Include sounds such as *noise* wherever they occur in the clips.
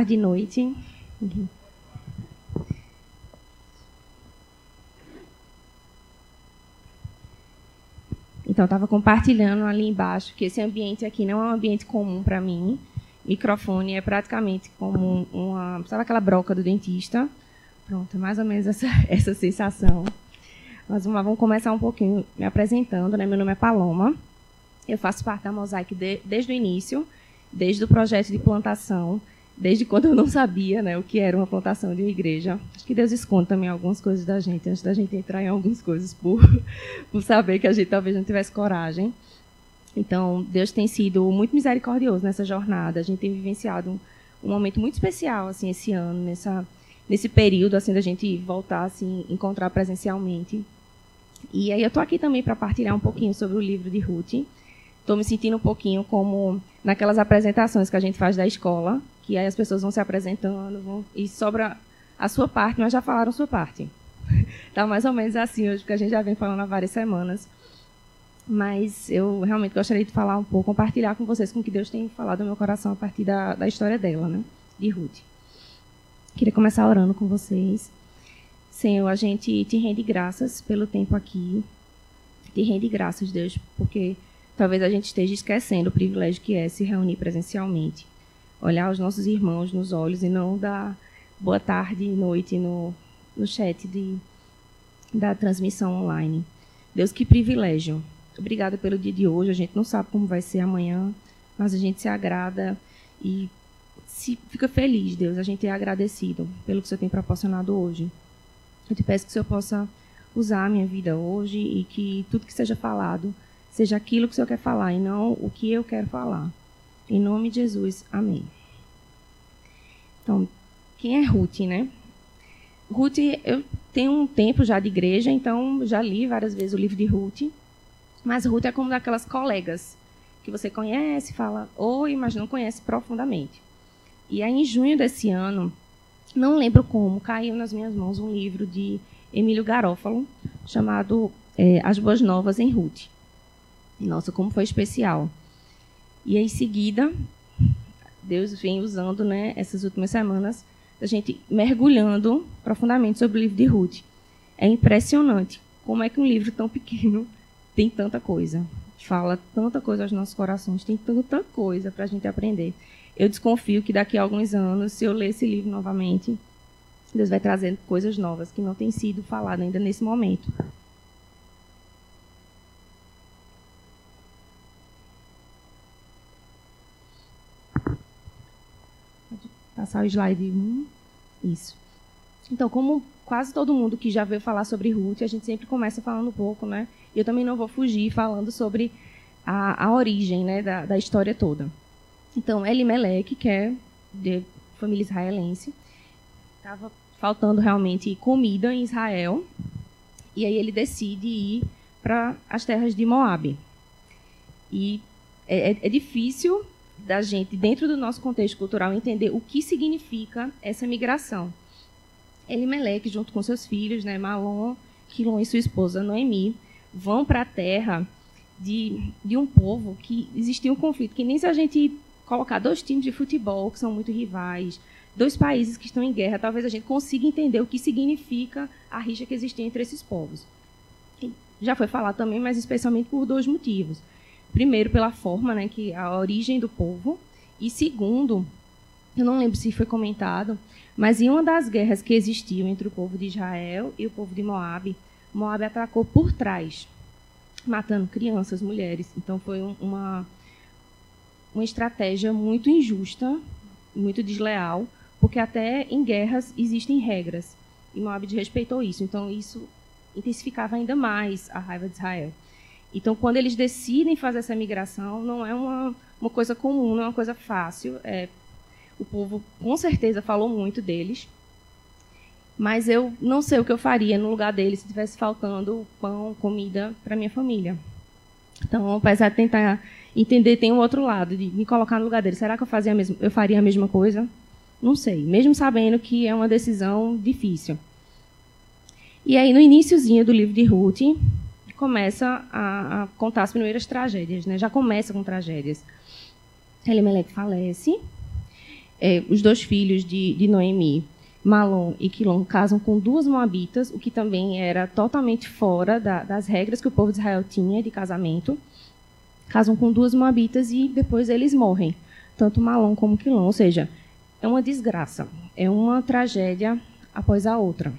tarde, noite. Então, estava compartilhando ali embaixo que esse ambiente aqui não é um ambiente comum para mim. Microfone é praticamente como uma. Sabe aquela broca do dentista? Pronto, é mais ou menos essa, *laughs* essa sensação. Mas vamos, lá, vamos começar um pouquinho me apresentando. Né? Meu nome é Paloma. Eu faço parte da Mosaic de, desde o início, desde o projeto de plantação, desde quando eu não sabia né, o que era uma plantação de uma igreja. Acho que Deus esconde também algumas coisas da gente, antes da gente entrar em algumas coisas, por, *laughs* por saber que a gente talvez não tivesse coragem. Então, Deus tem sido muito misericordioso nessa jornada. A gente tem vivenciado um, um momento muito especial assim esse ano, nessa, nesse período assim da gente voltar assim encontrar presencialmente. E aí eu estou aqui também para partilhar um pouquinho sobre o livro de Ruth. Estou me sentindo um pouquinho como naquelas apresentações que a gente faz da escola, que aí as pessoas vão se apresentando vão, e sobra a sua parte, mas já falaram sua parte. Está *laughs* mais ou menos assim hoje, porque a gente já vem falando há várias semanas. Mas eu realmente gostaria de falar um pouco, compartilhar com vocês com o que Deus tem falado no meu coração a partir da, da história dela, né? De Ruth. Queria começar orando com vocês. Senhor, a gente te rende graças pelo tempo aqui. Te rende graças, Deus, porque talvez a gente esteja esquecendo o privilégio que é se reunir presencialmente olhar os nossos irmãos nos olhos e não dar boa tarde e noite no, no chat de, da transmissão online. Deus, que privilégio. Obrigada pelo dia de hoje. A gente não sabe como vai ser amanhã, mas a gente se agrada e se fica feliz, Deus. A gente é agradecido pelo que o Senhor tem proporcionado hoje. Eu te peço que o Senhor possa usar a minha vida hoje e que tudo que seja falado seja aquilo que o Senhor quer falar e não o que eu quero falar. Em nome de Jesus, amém. Então, quem é Ruth, né? Ruth, eu tenho um tempo já de igreja, então já li várias vezes o livro de Ruth. Mas Ruth é como daquelas colegas que você conhece, fala oi, mas não conhece profundamente. E aí, em junho desse ano, não lembro como, caiu nas minhas mãos um livro de Emílio Garófalo, chamado é, As Boas Novas em Ruth. Nossa, como foi especial. E em seguida, Deus vem usando né, essas últimas semanas a gente mergulhando profundamente sobre o livro de Ruth. É impressionante como é que um livro tão pequeno *laughs* tem tanta coisa. Fala tanta coisa aos nossos corações, tem tanta coisa para a gente aprender. Eu desconfio que daqui a alguns anos, se eu ler esse livro novamente, Deus vai trazendo coisas novas que não têm sido faladas ainda nesse momento. Passar o slide 1. Isso. Então, como quase todo mundo que já veio falar sobre Ruth, a gente sempre começa falando um pouco, né? E eu também não vou fugir falando sobre a, a origem né, da, da história toda. Então, Elimelech, que é de família israelense, estava faltando realmente comida em Israel, e aí ele decide ir para as terras de Moabe. E é, é, é difícil da gente, dentro do nosso contexto cultural, entender o que significa essa migração. Elimelec, junto com seus filhos, né, Malon, Quilon e sua esposa Noemi, vão para a terra de, de um povo que existia um conflito, que nem se a gente colocar dois times de futebol que são muito rivais, dois países que estão em guerra, talvez a gente consiga entender o que significa a rixa que existia entre esses povos. Já foi falado também, mas especialmente por dois motivos. Primeiro, pela forma, né, que a origem do povo, e segundo, eu não lembro se foi comentado, mas em uma das guerras que existiam entre o povo de Israel e o povo de Moabe, Moabe atacou por trás, matando crianças, mulheres. Então foi uma uma estratégia muito injusta, muito desleal, porque até em guerras existem regras e Moabe respeitou isso. Então isso intensificava ainda mais a raiva de Israel. Então, quando eles decidem fazer essa migração, não é uma, uma coisa comum, não é uma coisa fácil. É, o povo, com certeza, falou muito deles. Mas eu não sei o que eu faria no lugar deles se tivesse faltando pão, comida para minha família. Então, apesar de tentar entender, tem um outro lado, de me colocar no lugar deles. Será que eu, fazia mesmo, eu faria a mesma coisa? Não sei, mesmo sabendo que é uma decisão difícil. E aí, no iníciozinho do livro de Ruth, começa a, a, contar as primeiras tragédias, né? Já começa com tragédias. Elimelec falece. é, os dois filhos de, de Noemi, Malom e Quilom, casam com duas moabitas, o que também era totalmente fora da, das regras que o povo de Israel tinha de casamento. Casam com duas moabitas e depois eles morrem, tanto Malom como Quilom. Ou seja, é uma desgraça, é uma tragédia após a outra.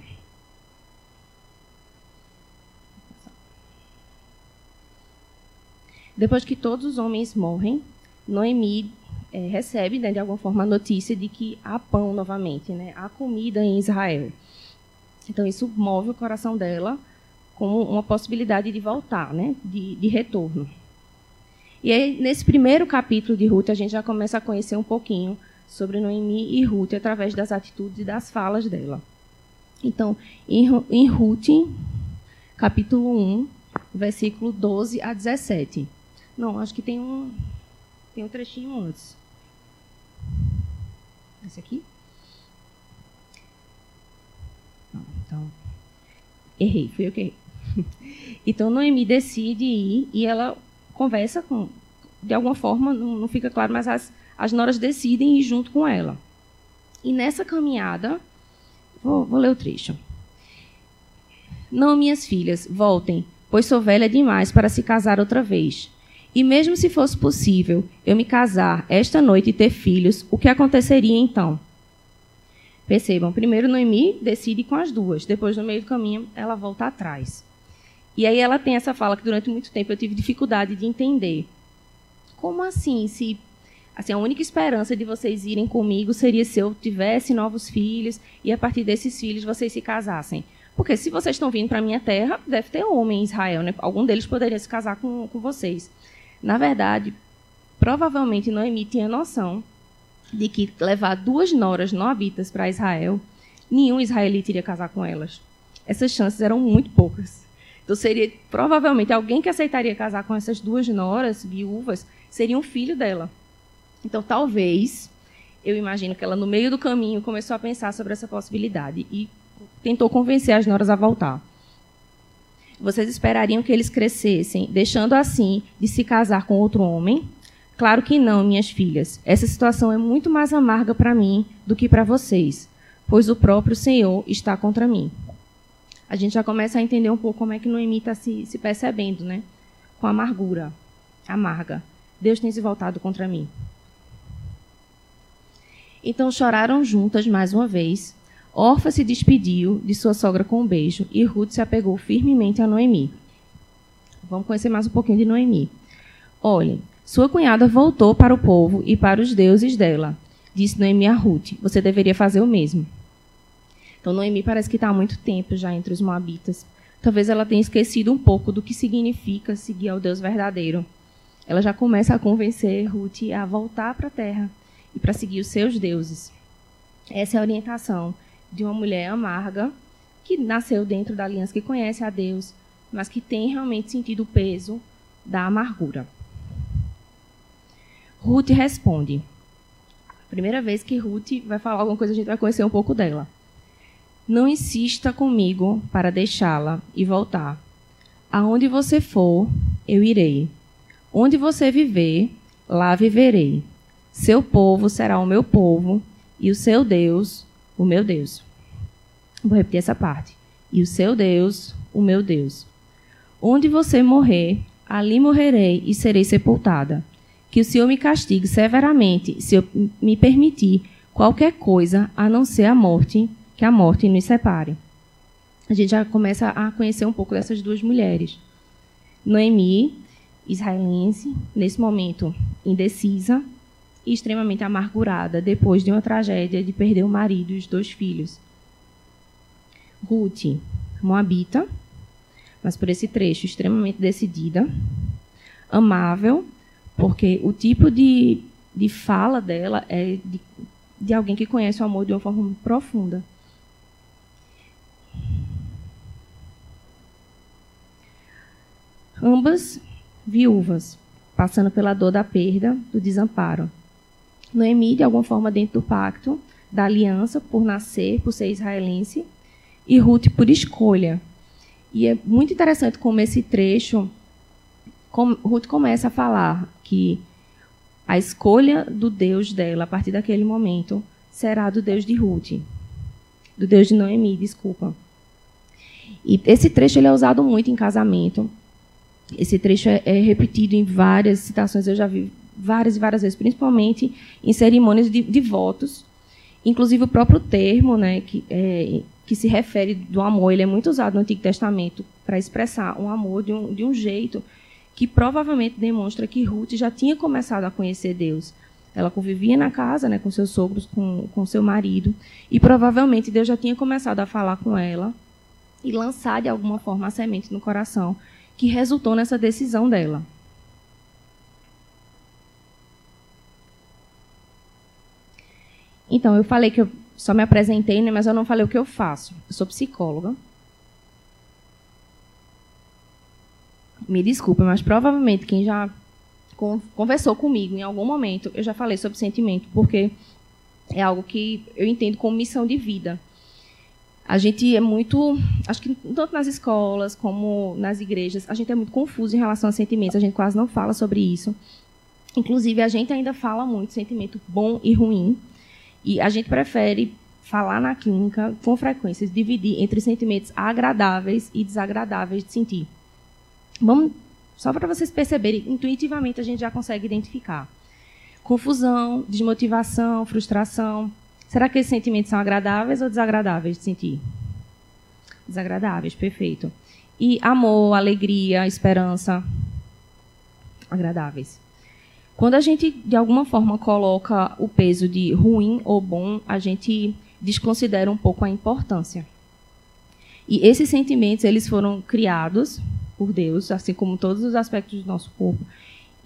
Depois que todos os homens morrem, Noemi é, recebe, né, de alguma forma, a notícia de que há pão novamente, né, há comida em Israel. Então, isso move o coração dela como uma possibilidade de voltar, né, de, de retorno. E aí, nesse primeiro capítulo de Ruth, a gente já começa a conhecer um pouquinho sobre Noemi e Ruth através das atitudes e das falas dela. Então, em, em Ruth, capítulo 1, versículo 12 a 17. Não, acho que tem um, tem um trechinho antes. Esse aqui? Não, então. Errei, fui eu que errei. *laughs* Então Noemi decide ir e ela conversa com. De alguma forma, não, não fica claro, mas as, as noras decidem ir junto com ela. E nessa caminhada. Vou, vou ler o trecho. Não, minhas filhas, voltem, pois sou velha demais para se casar outra vez. E mesmo se fosse possível eu me casar esta noite e ter filhos, o que aconteceria então? Percebam, primeiro Noemi decide com as duas, depois no meio do caminho ela volta atrás. E aí ela tem essa fala que durante muito tempo eu tive dificuldade de entender. Como assim, se assim, a única esperança de vocês irem comigo seria se eu tivesse novos filhos e a partir desses filhos vocês se casassem? Porque se vocês estão vindo para minha terra, deve ter homem em Israel, né? Algum deles poderia se casar com, com vocês. Na verdade, provavelmente Noemi tinha noção de que levar duas noras noabitas para Israel, nenhum israelita iria casar com elas. Essas chances eram muito poucas. Então seria provavelmente alguém que aceitaria casar com essas duas noras viúvas seria um filho dela. Então talvez eu imagino que ela no meio do caminho começou a pensar sobre essa possibilidade e tentou convencer as noras a voltar vocês esperariam que eles crescessem, deixando assim de se casar com outro homem? Claro que não, minhas filhas. Essa situação é muito mais amarga para mim do que para vocês, pois o próprio Senhor está contra mim. A gente já começa a entender um pouco como é que Noemi está se, se percebendo, né? Com amargura, amarga. Deus tem se voltado contra mim. Então choraram juntas mais uma vez, Orfa se despediu de sua sogra com um beijo e Ruth se apegou firmemente a Noemi. Vamos conhecer mais um pouquinho de Noemi. Olhem, sua cunhada voltou para o povo e para os deuses dela. Disse Noemi a Ruth: Você deveria fazer o mesmo. Então, Noemi parece que está há muito tempo já entre os Moabitas. Talvez ela tenha esquecido um pouco do que significa seguir ao Deus verdadeiro. Ela já começa a convencer Ruth a voltar para a terra e para seguir os seus deuses. Essa é a orientação de uma mulher amarga que nasceu dentro da aliança, que conhece a Deus, mas que tem realmente sentido o peso da amargura. Ruth responde. Primeira vez que Ruth vai falar alguma coisa, a gente vai conhecer um pouco dela. Não insista comigo para deixá-la e voltar. Aonde você for, eu irei. Onde você viver, lá viverei. Seu povo será o meu povo e o seu Deus, o meu Deus. Vou repetir essa parte. E o seu Deus, o meu Deus. Onde você morrer, ali morrerei e serei sepultada. Que o Senhor me castigue severamente se eu me permitir qualquer coisa a não ser a morte, que a morte nos separe. A gente já começa a conhecer um pouco dessas duas mulheres. Noemi, israelense, nesse momento indecisa, e extremamente amargurada depois de uma tragédia de perder o marido e os dois filhos. Ruth, moabita, mas por esse trecho extremamente decidida, amável, porque o tipo de, de fala dela é de, de alguém que conhece o amor de uma forma profunda. Ambas viúvas, passando pela dor da perda, do desamparo. Noemi, de alguma forma, dentro do pacto, da aliança, por nascer, por ser israelense, e Ruth por escolha. E é muito interessante como esse trecho, como Ruth começa a falar que a escolha do Deus dela a partir daquele momento será do Deus de Ruth, do Deus de Noemi, desculpa. E esse trecho ele é usado muito em casamento. Esse trecho é, é repetido em várias citações, eu já vi várias e várias vezes, principalmente em cerimônias de, de votos. Inclusive o próprio termo, né, que, é, que se refere do amor, ele é muito usado no Antigo Testamento para expressar um amor de um, de um jeito que provavelmente demonstra que Ruth já tinha começado a conhecer Deus. Ela convivia na casa, né, com seus sogros, com, com seu marido, e provavelmente Deus já tinha começado a falar com ela e lançar de alguma forma a semente no coração, que resultou nessa decisão dela. Então, eu falei que eu só me apresentei, né, mas eu não falei o que eu faço. Eu sou psicóloga. Me desculpe, mas provavelmente quem já conversou comigo em algum momento, eu já falei sobre sentimento, porque é algo que eu entendo como missão de vida. A gente é muito, acho que tanto nas escolas como nas igrejas, a gente é muito confuso em relação a sentimentos, a gente quase não fala sobre isso. Inclusive, a gente ainda fala muito sentimento bom e ruim, e a gente prefere falar na clínica com frequência, dividir entre sentimentos agradáveis e desagradáveis de sentir. Vamos, só para vocês perceberem, intuitivamente a gente já consegue identificar. Confusão, desmotivação, frustração. Será que esses sentimentos são agradáveis ou desagradáveis de sentir? Desagradáveis, perfeito. E amor, alegria, esperança, agradáveis. Quando a gente, de alguma forma, coloca o peso de ruim ou bom, a gente desconsidera um pouco a importância. E esses sentimentos, eles foram criados por Deus, assim como todos os aspectos do nosso corpo,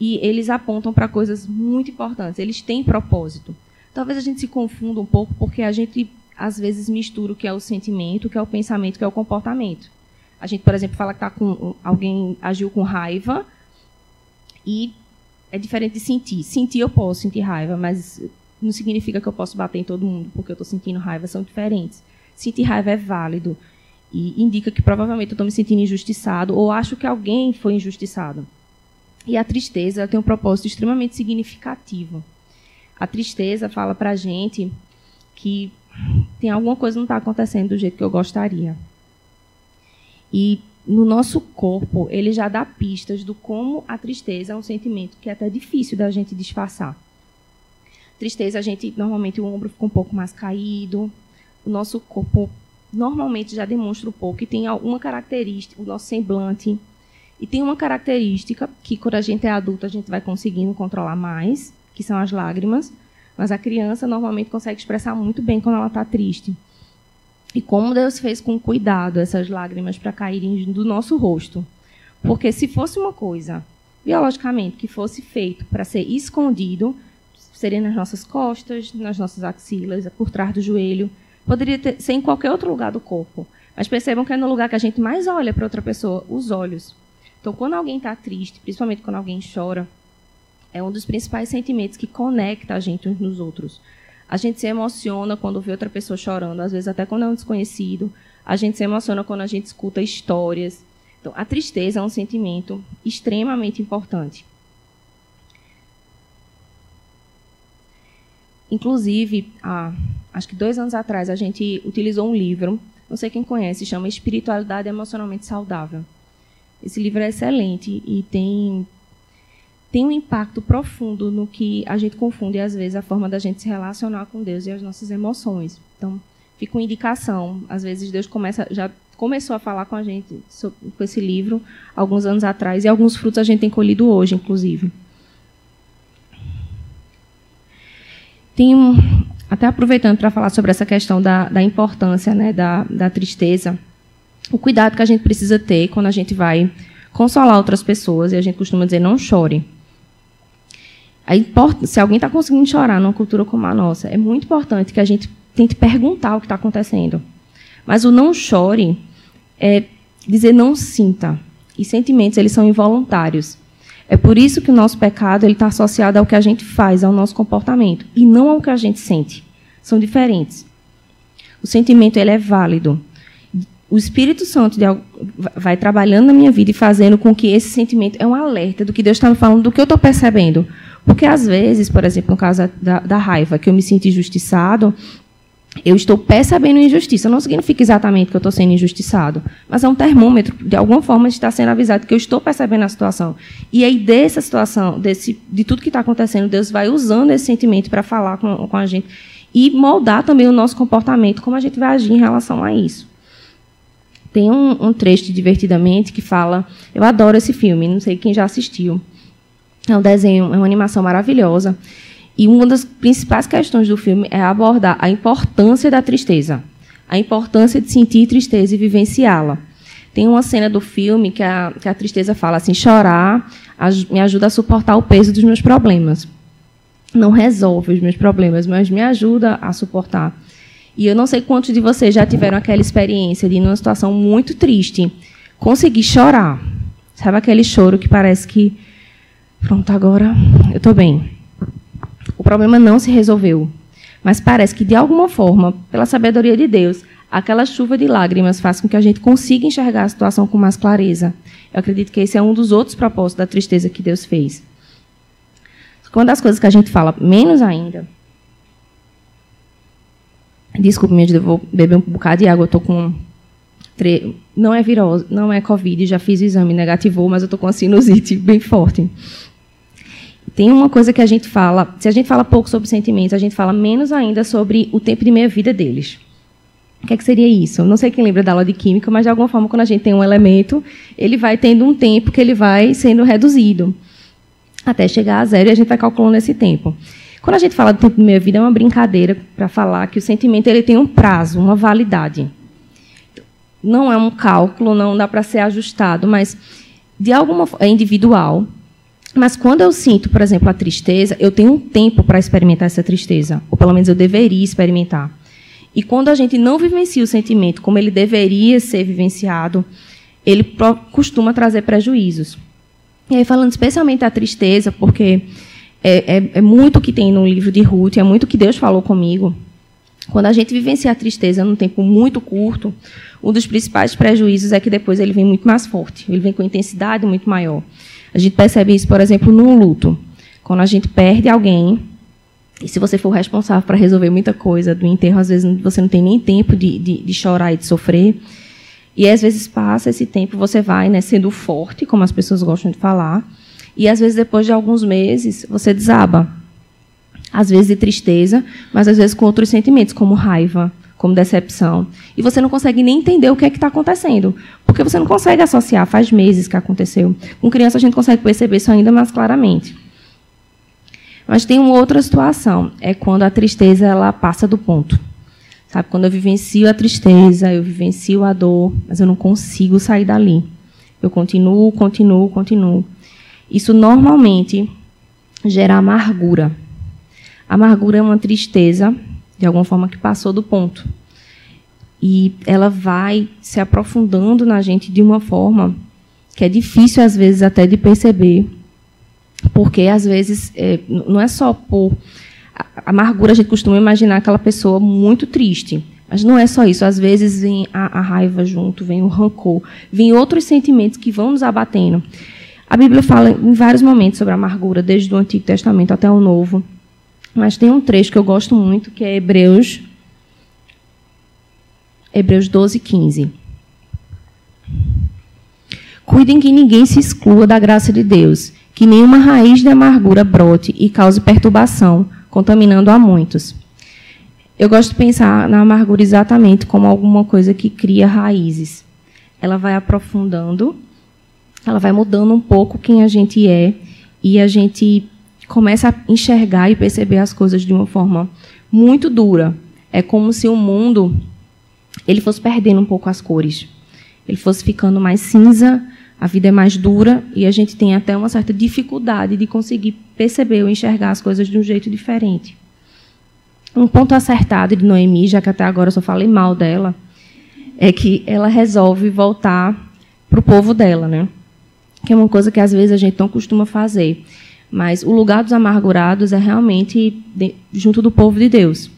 e eles apontam para coisas muito importantes. Eles têm propósito. Talvez a gente se confunda um pouco porque a gente às vezes mistura o que é o sentimento, o que é o pensamento, o que é o comportamento. A gente, por exemplo, fala que tá com alguém agiu com raiva e é diferente de sentir. Sentir eu posso sentir raiva, mas não significa que eu posso bater em todo mundo porque eu estou sentindo raiva, são diferentes. Sentir raiva é válido e indica que provavelmente eu estou me sentindo injustiçado ou acho que alguém foi injustiçado. E a tristeza tem um propósito extremamente significativo. A tristeza fala para a gente que tem alguma coisa não está acontecendo do jeito que eu gostaria. E no nosso corpo, ele já dá pistas do como a tristeza é um sentimento que é até difícil da gente disfarçar. Tristeza, a gente normalmente o ombro fica um pouco mais caído, o nosso corpo normalmente já demonstra um pouco e tem alguma característica, o nosso semblante. E tem uma característica que quando a gente é adulto a gente vai conseguindo controlar mais, que são as lágrimas, mas a criança normalmente consegue expressar muito bem quando ela está triste. E como Deus fez com cuidado essas lágrimas para caírem do nosso rosto. Porque se fosse uma coisa, biologicamente, que fosse feito para ser escondido, seria nas nossas costas, nas nossas axilas, por trás do joelho. Poderia ter, ser em qualquer outro lugar do corpo. Mas percebam que é no lugar que a gente mais olha para outra pessoa, os olhos. Então, quando alguém está triste, principalmente quando alguém chora, é um dos principais sentimentos que conecta a gente uns nos outros. A gente se emociona quando vê outra pessoa chorando, às vezes até quando é um desconhecido. A gente se emociona quando a gente escuta histórias. Então, a tristeza é um sentimento extremamente importante. Inclusive, há, acho que dois anos atrás, a gente utilizou um livro, não sei quem conhece, chama Espiritualidade Emocionalmente Saudável. Esse livro é excelente e tem tem um impacto profundo no que a gente confunde às vezes a forma da gente se relacionar com Deus e as nossas emoções. Então, fica uma indicação. Às vezes Deus começa já começou a falar com a gente sobre, com esse livro alguns anos atrás e alguns frutos a gente tem colhido hoje, inclusive. Tem um, até aproveitando para falar sobre essa questão da, da importância né, da, da tristeza, o cuidado que a gente precisa ter quando a gente vai consolar outras pessoas, e a gente costuma dizer não chore. Se alguém está conseguindo chorar numa cultura como a nossa, é muito importante que a gente tente perguntar o que está acontecendo. Mas o não chore é dizer não sinta. E sentimentos, eles são involuntários. É por isso que o nosso pecado ele está associado ao que a gente faz, ao nosso comportamento, e não ao que a gente sente. São diferentes. O sentimento ele é válido o Espírito Santo vai trabalhando na minha vida e fazendo com que esse sentimento é um alerta do que Deus está me falando, do que eu estou percebendo. Porque, às vezes, por exemplo, no caso da, da raiva, que eu me sinto injustiçado, eu estou percebendo injustiça. Não significa exatamente que eu estou sendo injustiçado, mas é um termômetro, de alguma forma, está sendo avisado que eu estou percebendo a situação. E aí, dessa situação, desse, de tudo que está acontecendo, Deus vai usando esse sentimento para falar com, com a gente e moldar também o nosso comportamento, como a gente vai agir em relação a isso. Tem um, um trecho Divertidamente que fala. Eu adoro esse filme, não sei quem já assistiu. É um desenho, é uma animação maravilhosa. E uma das principais questões do filme é abordar a importância da tristeza, a importância de sentir tristeza e vivenciá-la. Tem uma cena do filme que a, que a tristeza fala assim: chorar me ajuda a suportar o peso dos meus problemas. Não resolve os meus problemas, mas me ajuda a suportar. E eu não sei quantos de vocês já tiveram aquela experiência de, numa situação muito triste, conseguir chorar. Sabe aquele choro que parece que, pronto, agora eu estou bem. O problema não se resolveu. Mas parece que, de alguma forma, pela sabedoria de Deus, aquela chuva de lágrimas faz com que a gente consiga enxergar a situação com mais clareza. Eu acredito que esse é um dos outros propósitos da tristeza que Deus fez. Uma das coisas que a gente fala menos ainda Desculpe, minha eu vou beber um bocado de água. Eu estou com. Não é virose, não é Covid, já fiz o exame, negativou, mas eu estou com a sinusite bem forte. Tem uma coisa que a gente fala, se a gente fala pouco sobre sentimentos, a gente fala menos ainda sobre o tempo de meia-vida deles. O que, é que seria isso? Não sei quem lembra da aula de química, mas de alguma forma, quando a gente tem um elemento, ele vai tendo um tempo que ele vai sendo reduzido até chegar a zero e a gente vai calculando esse tempo. Quando a gente fala do tempo de meia vida, é uma brincadeira para falar que o sentimento ele tem um prazo, uma validade. Não é um cálculo, não dá para ser ajustado, mas de alguma é individual. Mas quando eu sinto, por exemplo, a tristeza, eu tenho um tempo para experimentar essa tristeza, ou pelo menos eu deveria experimentar. E quando a gente não vivencia o sentimento como ele deveria ser vivenciado, ele costuma trazer prejuízos. E aí, falando especialmente da tristeza, porque é, é, é muito que tem no livro de Ruth, é muito que Deus falou comigo. Quando a gente vivencia a tristeza num tempo muito curto, um dos principais prejuízos é que depois ele vem muito mais forte, ele vem com intensidade muito maior. A gente percebe isso, por exemplo, num luto. Quando a gente perde alguém, e se você for responsável para resolver muita coisa do enterro, às vezes você não tem nem tempo de, de, de chorar e de sofrer. E às vezes passa esse tempo, você vai né, sendo forte, como as pessoas gostam de falar, e às vezes, depois de alguns meses, você desaba. Às vezes de tristeza, mas às vezes com outros sentimentos, como raiva, como decepção. E você não consegue nem entender o que é que está acontecendo. Porque você não consegue associar, faz meses que aconteceu. Com criança a gente consegue perceber isso ainda mais claramente. Mas tem uma outra situação, é quando a tristeza ela passa do ponto. Sabe, quando eu vivencio a tristeza, eu vivencio a dor, mas eu não consigo sair dali. Eu continuo, continuo, continuo. Isso normalmente gera amargura. Amargura é uma tristeza, de alguma forma, que passou do ponto. E ela vai se aprofundando na gente de uma forma que é difícil, às vezes, até de perceber. Porque, às vezes, é, não é só por. A amargura, a gente costuma imaginar aquela pessoa muito triste. Mas não é só isso. Às vezes vem a, a raiva junto, vem o rancor, vem outros sentimentos que vão nos abatendo. A Bíblia fala em vários momentos sobre a amargura, desde o Antigo Testamento até o Novo. Mas tem um trecho que eu gosto muito, que é Hebreus, Hebreus 12, 15. Cuidem que ninguém se exclua da graça de Deus, que nenhuma raiz de amargura brote e cause perturbação, contaminando a muitos. Eu gosto de pensar na amargura exatamente como alguma coisa que cria raízes. Ela vai aprofundando ela vai mudando um pouco quem a gente é e a gente começa a enxergar e perceber as coisas de uma forma muito dura. É como se o mundo ele fosse perdendo um pouco as cores. Ele fosse ficando mais cinza, a vida é mais dura e a gente tem até uma certa dificuldade de conseguir perceber ou enxergar as coisas de um jeito diferente. Um ponto acertado de Noemi, já que até agora eu só falei mal dela, é que ela resolve voltar para o povo dela, né? que é uma coisa que às vezes a gente não costuma fazer. Mas o lugar dos amargurados é realmente junto do povo de Deus.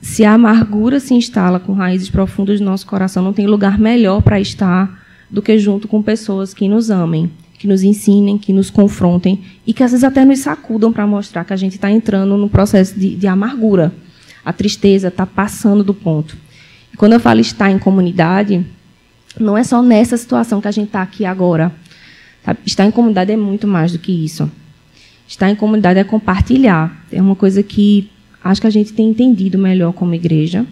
Se a amargura se instala com raízes profundas no nosso coração, não tem lugar melhor para estar do que junto com pessoas que nos amem, que nos ensinem, que nos confrontem e que às vezes até nos sacudam para mostrar que a gente está entrando no processo de, de amargura. A tristeza está passando do ponto. E quando eu falo estar em comunidade, não é só nessa situação que a gente está aqui agora. Estar em comunidade é muito mais do que isso. Estar em comunidade é compartilhar. É uma coisa que acho que a gente tem entendido melhor como igreja.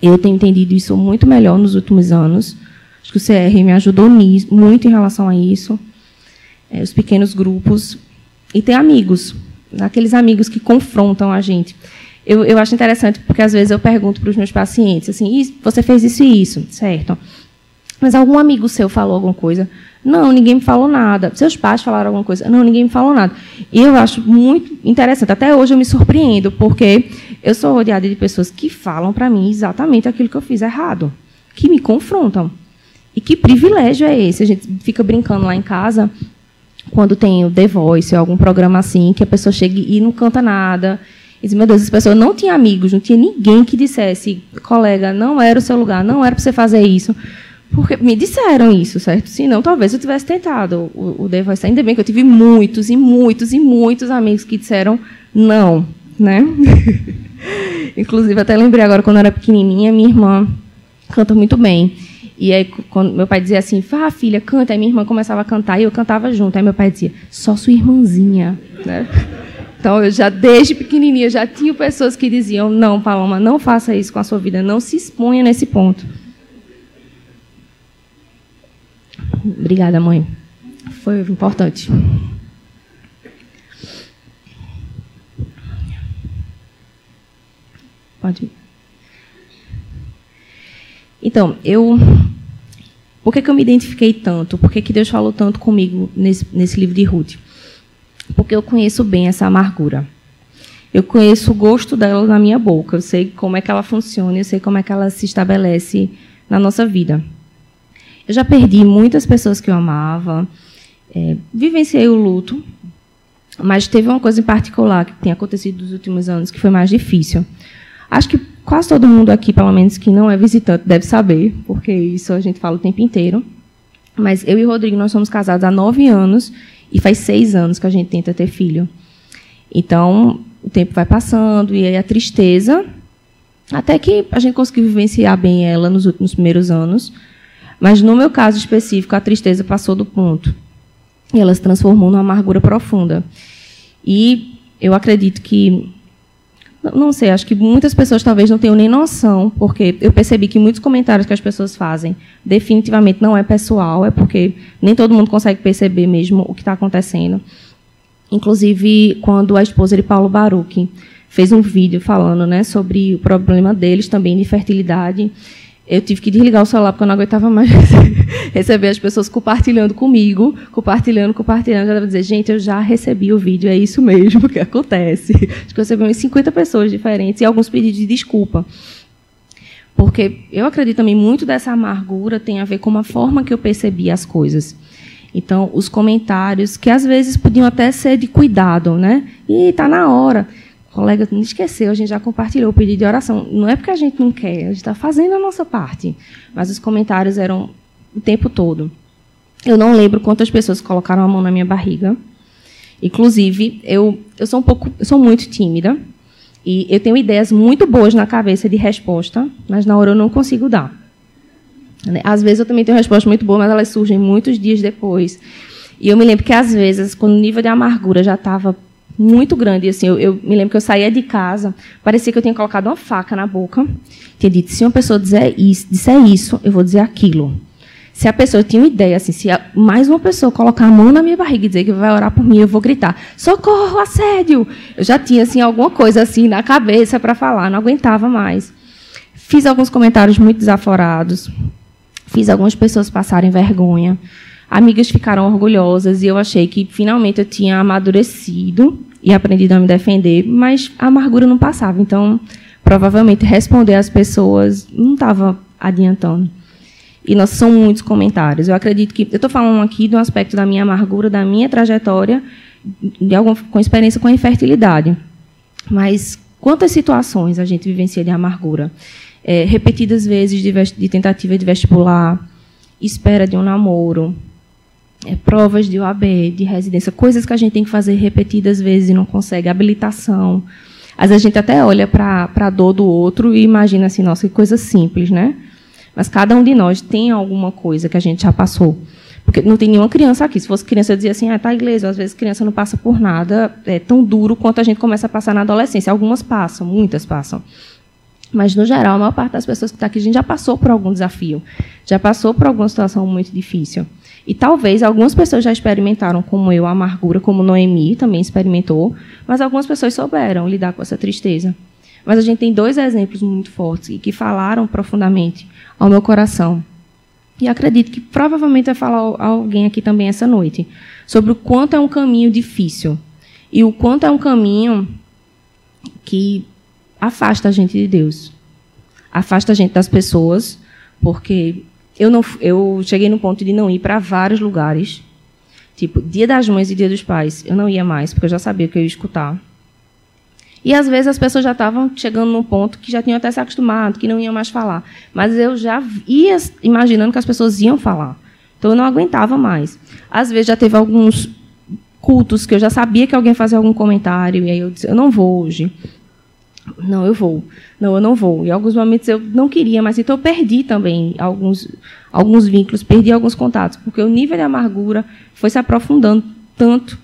Eu tenho entendido isso muito melhor nos últimos anos. Acho que o CR me ajudou muito em relação a isso. É, os pequenos grupos. E ter amigos. Aqueles amigos que confrontam a gente. Eu, eu acho interessante porque, às vezes, eu pergunto para os meus pacientes, assim, você fez isso e isso, certo? Mas algum amigo seu falou alguma coisa? Não, ninguém me falou nada. Seus pais falaram alguma coisa? Não, ninguém me falou nada. E eu acho muito interessante. Até hoje eu me surpreendo, porque eu sou rodeada de pessoas que falam para mim exatamente aquilo que eu fiz errado, que me confrontam. E que privilégio é esse? A gente fica brincando lá em casa, quando tem o The Voice ou algum programa assim, que a pessoa chega e não canta nada. E diz, meu Deus, essa pessoa não tinha amigos, não tinha ninguém que dissesse, colega, não era o seu lugar, não era para você fazer isso. Porque me disseram isso, certo? Senão, talvez eu tivesse tentado o, o The Voice. Ainda bem que eu tive muitos e muitos e muitos amigos que disseram não, né? *laughs* Inclusive, até lembrei agora, quando eu era pequenininha, minha irmã canta muito bem. E aí, quando meu pai dizia assim, vá, filha, canta. Aí minha irmã começava a cantar e eu cantava junto. Aí meu pai dizia, só sua irmãzinha. Né? Então, eu já, desde pequenininha, já tinha pessoas que diziam, não, Paloma, não faça isso com a sua vida, não se exponha nesse ponto. Obrigada, mãe. Foi importante. Pode. Então, eu. Por que, que eu me identifiquei tanto? Por que, que Deus falou tanto comigo nesse, nesse livro de Ruth? Porque eu conheço bem essa amargura. Eu conheço o gosto dela na minha boca. Eu sei como é que ela funciona, eu sei como é que ela se estabelece na nossa vida. Eu já perdi muitas pessoas que eu amava, é, vivenciei o luto, mas teve uma coisa em particular que tem acontecido nos últimos anos que foi mais difícil. Acho que quase todo mundo aqui, pelo menos que não é visitante, deve saber, porque isso a gente fala o tempo inteiro. Mas eu e o Rodrigo, nós somos casados há nove anos e faz seis anos que a gente tenta ter filho. Então, o tempo vai passando e aí a tristeza, até que a gente conseguiu vivenciar bem ela nos últimos primeiros anos. Mas no meu caso específico, a tristeza passou do ponto. E ela se transformou numa amargura profunda. E eu acredito que não sei, acho que muitas pessoas talvez não tenham nem noção, porque eu percebi que muitos comentários que as pessoas fazem definitivamente não é pessoal, é porque nem todo mundo consegue perceber mesmo o que está acontecendo. Inclusive, quando a esposa de Paulo Baruch fez um vídeo falando né, sobre o problema deles também de fertilidade, eu tive que desligar o celular porque eu não aguentava mais *laughs* receber as pessoas compartilhando comigo, compartilhando, compartilhando. Eu já dizer, gente, eu já recebi o vídeo, é isso mesmo que acontece. *laughs* Acho que eu recebi umas 50 pessoas diferentes e alguns pedidos de desculpa. Porque eu acredito também muito dessa amargura tem a ver com a forma que eu percebi as coisas. Então, os comentários, que às vezes podiam até ser de cuidado, né? E está na hora colega não esqueceu, a gente já compartilhou o pedido de oração. Não é porque a gente não quer, a gente está fazendo a nossa parte. Mas os comentários eram o tempo todo. Eu não lembro quantas pessoas colocaram a mão na minha barriga. Inclusive, eu, eu sou um pouco, eu sou muito tímida e eu tenho ideias muito boas na cabeça de resposta, mas na hora eu não consigo dar. Às vezes eu também tenho respostas muito boas, mas elas surgem muitos dias depois. E eu me lembro que às vezes, quando o nível de amargura já estava muito grande. Assim, eu, eu, me lembro que eu saía de casa, parecia que eu tinha colocado uma faca na boca. Tinha dito: se uma pessoa dizer isso, disser isso, eu vou dizer aquilo. Se a pessoa tinha uma ideia, assim, se mais uma pessoa colocar a mão na minha barriga e dizer que vai orar por mim, eu vou gritar: socorro, assédio! Eu já tinha assim alguma coisa assim na cabeça para falar, não aguentava mais. Fiz alguns comentários muito desaforados, fiz algumas pessoas passarem vergonha. Amigas ficaram orgulhosas e eu achei que finalmente eu tinha amadurecido e aprendido a me defender, mas a amargura não passava. Então, provavelmente responder às pessoas não estava adiantando. E nós são muitos comentários. Eu acredito que eu estou falando aqui do aspecto da minha amargura, da minha trajetória, de alguma, com experiência com a infertilidade. Mas quantas situações a gente vivencia de amargura? É, repetidas vezes de, de tentativa de vestibular, espera de um namoro, é, provas de OAB, de residência, coisas que a gente tem que fazer repetidas vezes e não consegue, habilitação. Às vezes a gente até olha para a dor do outro e imagina assim, nossa, que coisa simples, né? Mas cada um de nós tem alguma coisa que a gente já passou. Porque não tem nenhuma criança aqui. Se fosse criança, eu dizia assim, ah, tá igreja. Às vezes criança não passa por nada é tão duro quanto a gente começa a passar na adolescência. Algumas passam, muitas passam. Mas, no geral, a maior parte das pessoas que está aqui, a gente já passou por algum desafio, já passou por alguma situação muito difícil. E talvez algumas pessoas já experimentaram, como eu, a amargura, como Noemi também experimentou, mas algumas pessoas souberam lidar com essa tristeza. Mas a gente tem dois exemplos muito fortes e que falaram profundamente ao meu coração. E acredito que provavelmente vai falar alguém aqui também essa noite sobre o quanto é um caminho difícil e o quanto é um caminho que afasta a gente de Deus. Afasta a gente das pessoas, porque eu não eu cheguei no ponto de não ir para vários lugares. Tipo, Dia das Mães e Dia dos Pais, eu não ia mais, porque eu já sabia que eu ia escutar. E às vezes as pessoas já estavam chegando num ponto que já tinham até se acostumado, que não iam mais falar. Mas eu já ia imaginando que as pessoas iam falar. Então eu não aguentava mais. Às vezes já teve alguns cultos que eu já sabia que alguém fazia algum comentário, e aí eu disse, eu não vou hoje. Não, eu vou. Não, eu não vou. Em alguns momentos eu não queria, mas então eu perdi também alguns, alguns vínculos, perdi alguns contatos, porque o nível de amargura foi se aprofundando tanto.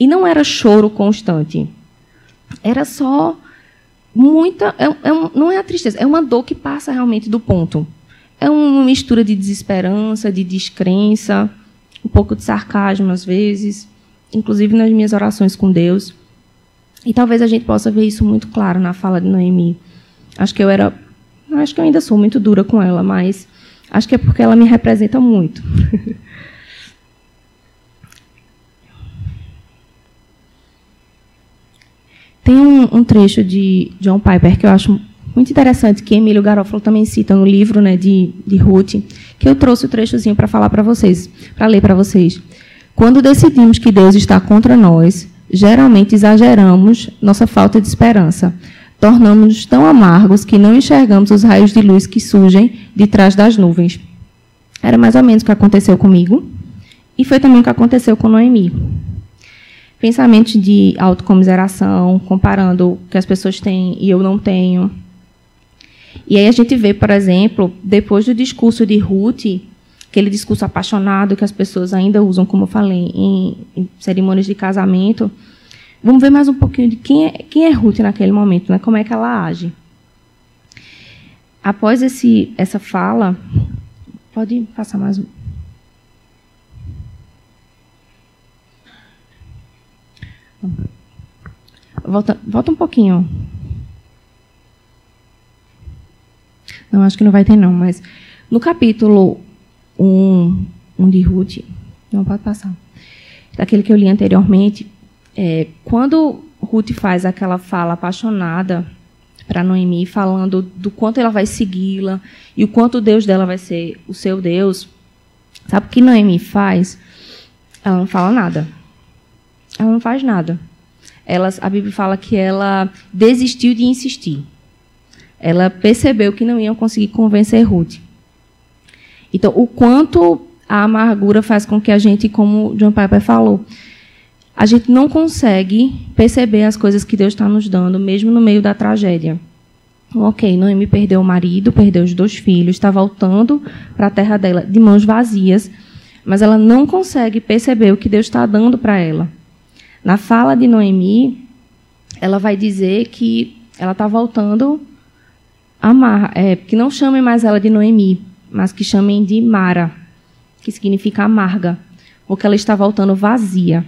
E não era choro constante. Era só muita. É, é não é a tristeza, é uma dor que passa realmente do ponto. É uma mistura de desesperança, de descrença, um pouco de sarcasmo às vezes, inclusive nas minhas orações com Deus. E talvez a gente possa ver isso muito claro na fala de Noemi. Acho que eu era. Acho que eu ainda sou muito dura com ela, mas acho que é porque ela me representa muito. *laughs* Tem um, um, trecho de John Piper que eu acho muito interessante, que Emílio Garofalo também cita no livro né, de, de Ruth, que eu trouxe o trechozinho para falar para vocês, para ler para vocês. Quando decidimos que Deus está contra nós, geralmente exageramos nossa falta de esperança. Tornamos-nos tão amargos que não enxergamos os raios de luz que surgem de trás das nuvens. Era mais ou menos o que aconteceu comigo. E foi também o que aconteceu com Noemi. Pensamentos de autocomiseração, comparando o que as pessoas têm e eu não tenho. E aí a gente vê, por exemplo, depois do discurso de Ruth, aquele discurso apaixonado que as pessoas ainda usam, como eu falei, em, em cerimônias de casamento. Vamos ver mais um pouquinho de quem é, quem é Ruth naquele momento, né? como é que ela age. Após esse, essa fala, pode passar mais um. Volta, volta um pouquinho. Não, acho que não vai ter não, mas no capítulo um, um de Ruth, não pode passar, daquele que eu li anteriormente, é, quando Ruth faz aquela fala apaixonada para Noemi, falando do quanto ela vai segui-la e o quanto o Deus dela vai ser o seu Deus, sabe o que Noemi faz? Ela não fala nada. Ela não faz nada. Ela, a Bíblia fala que ela desistiu de insistir. Ela percebeu que não iam conseguir convencer Ruth. Então, o quanto a amargura faz com que a gente, como John Piper falou, a gente não consegue perceber as coisas que Deus está nos dando, mesmo no meio da tragédia. Ok, Noemi perdeu o marido, perdeu os dois filhos, está voltando para a terra dela de mãos vazias, mas ela não consegue perceber o que Deus está dando para ela. Na fala de Noemi, ela vai dizer que ela está voltando a é, que não chamem mais ela de Noemi, mas que chamem de Mara, que significa amarga, porque ela está voltando vazia.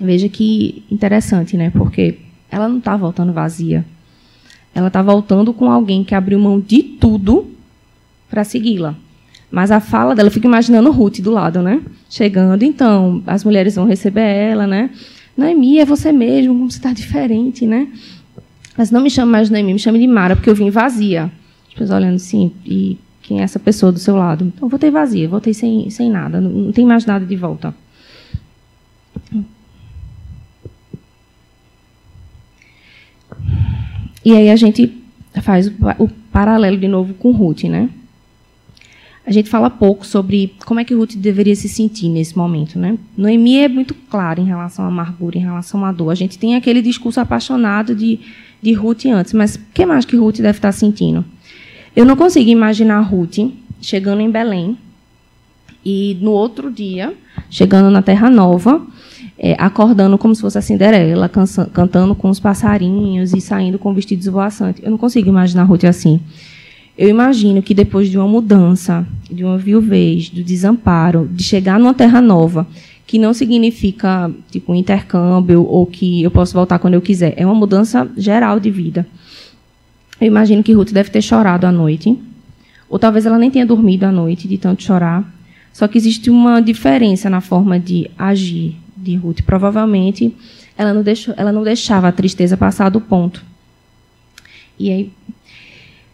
Veja que interessante, né? Porque ela não está voltando vazia. Ela está voltando com alguém que abriu mão de tudo para segui-la. Mas a fala dela, eu fico imaginando Ruth do lado, né? Chegando, então, as mulheres vão receber ela, né? Noemi, é você mesmo, como você está diferente, né? Mas não me chame mais de Noemi, me chame de Mara, porque eu vim vazia. As pessoas olhando assim, e quem é essa pessoa do seu lado. Então, voltei vazia, voltei sem, sem nada, não, tem mais nada de volta. E aí a gente faz o, o paralelo de novo com Ruth, né? a gente fala pouco sobre como é que Ruth deveria se sentir nesse momento, né? Noemi é muito clara em relação à amargura, em relação à dor. A gente tem aquele discurso apaixonado de, de Ruth antes, mas o que mais que Ruth deve estar sentindo? Eu não consigo imaginar Ruth chegando em Belém e no outro dia chegando na Terra Nova, é, acordando como se fosse a Cinderela, cantando com os passarinhos e saindo com vestidos voaçantes. Eu não consigo imaginar Ruth assim. Eu imagino que depois de uma mudança, de uma viuvez, do desamparo, de chegar numa terra nova, que não significa tipo um intercâmbio ou que eu posso voltar quando eu quiser, é uma mudança geral de vida. Eu imagino que Ruth deve ter chorado à noite, ou talvez ela nem tenha dormido à noite de tanto chorar. Só que existe uma diferença na forma de agir de Ruth. Provavelmente ela não, deixou, ela não deixava a tristeza passar do ponto. E aí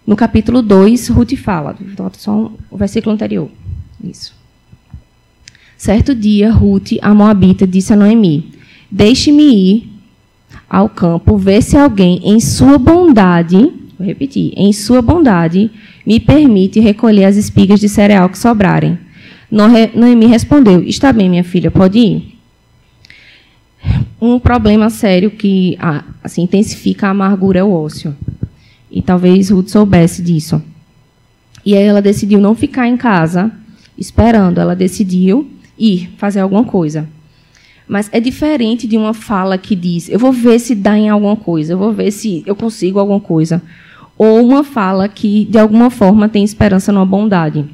no capítulo 2, Ruth fala, volta só um, o versículo anterior. Isso. Certo dia, Ruth, a Moabita, disse a Noemi: Deixe-me ir ao campo, ver se alguém, em sua bondade, vou repetir, em sua bondade, me permite recolher as espigas de cereal que sobrarem. Noemi respondeu: Está bem, minha filha, pode ir. Um problema sério que assim, intensifica a amargura é o ócio. E talvez Ruth soubesse disso. E aí ela decidiu não ficar em casa esperando, ela decidiu ir fazer alguma coisa. Mas é diferente de uma fala que diz: eu vou ver se dá em alguma coisa, eu vou ver se eu consigo alguma coisa. Ou uma fala que, de alguma forma, tem esperança numa bondade.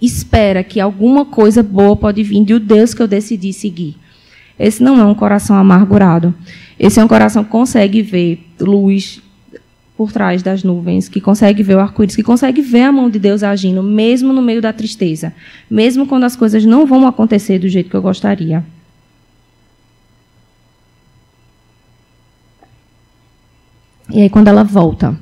Espera que alguma coisa boa pode vir do Deus que eu decidi seguir. Esse não é um coração amargurado. Esse é um coração que consegue ver luz, por trás das nuvens, que consegue ver o arco-íris, que consegue ver a mão de Deus agindo, mesmo no meio da tristeza, mesmo quando as coisas não vão acontecer do jeito que eu gostaria. E aí, quando ela volta,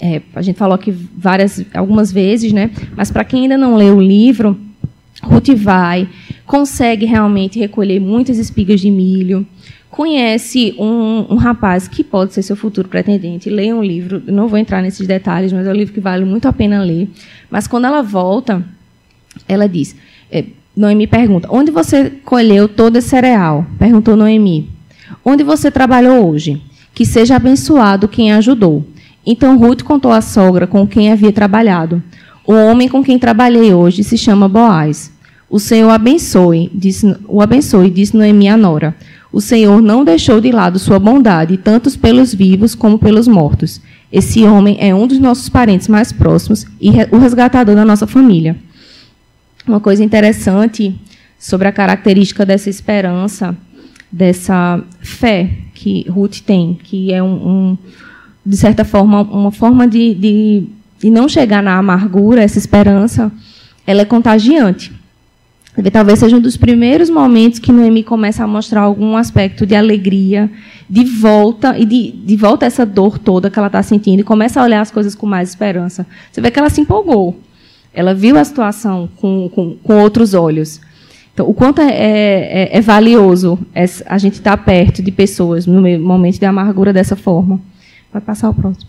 é, a gente falou aqui várias, algumas vezes, né? Mas para quem ainda não leu o livro, Ruth vai, consegue realmente recolher muitas espigas de milho, conhece um, um, rapaz que pode ser seu futuro pretendente, leia um livro, não vou entrar nesses detalhes, mas é um livro que vale muito a pena ler. Mas quando ela volta, ela diz, é, Noemi pergunta, onde você colheu todo esse cereal? Perguntou Noemi. Onde você trabalhou hoje? Que seja abençoado quem ajudou. Então Ruth contou à sogra com quem havia trabalhado. O homem com quem trabalhei hoje se chama Boaz. O Senhor abençoe, disse, o abençoe, disse Noemi à nora o Senhor não deixou de lado sua bondade, tanto pelos vivos como pelos mortos. Esse homem é um dos nossos parentes mais próximos e o resgatador da nossa família. Uma coisa interessante sobre a característica dessa esperança, dessa fé que Ruth tem, que é um, um de certa forma uma forma de, de, de não chegar na amargura, essa esperança, ela é contagiante. Talvez seja um dos primeiros momentos que Noemi começa a mostrar algum aspecto de alegria, de volta, e de, de volta a essa dor toda que ela está sentindo, e começa a olhar as coisas com mais esperança. Você vê que ela se empolgou. Ela viu a situação com, com, com outros olhos. Então, o quanto é, é, é valioso a gente estar tá perto de pessoas no momento de amargura dessa forma. Pode passar o próximo.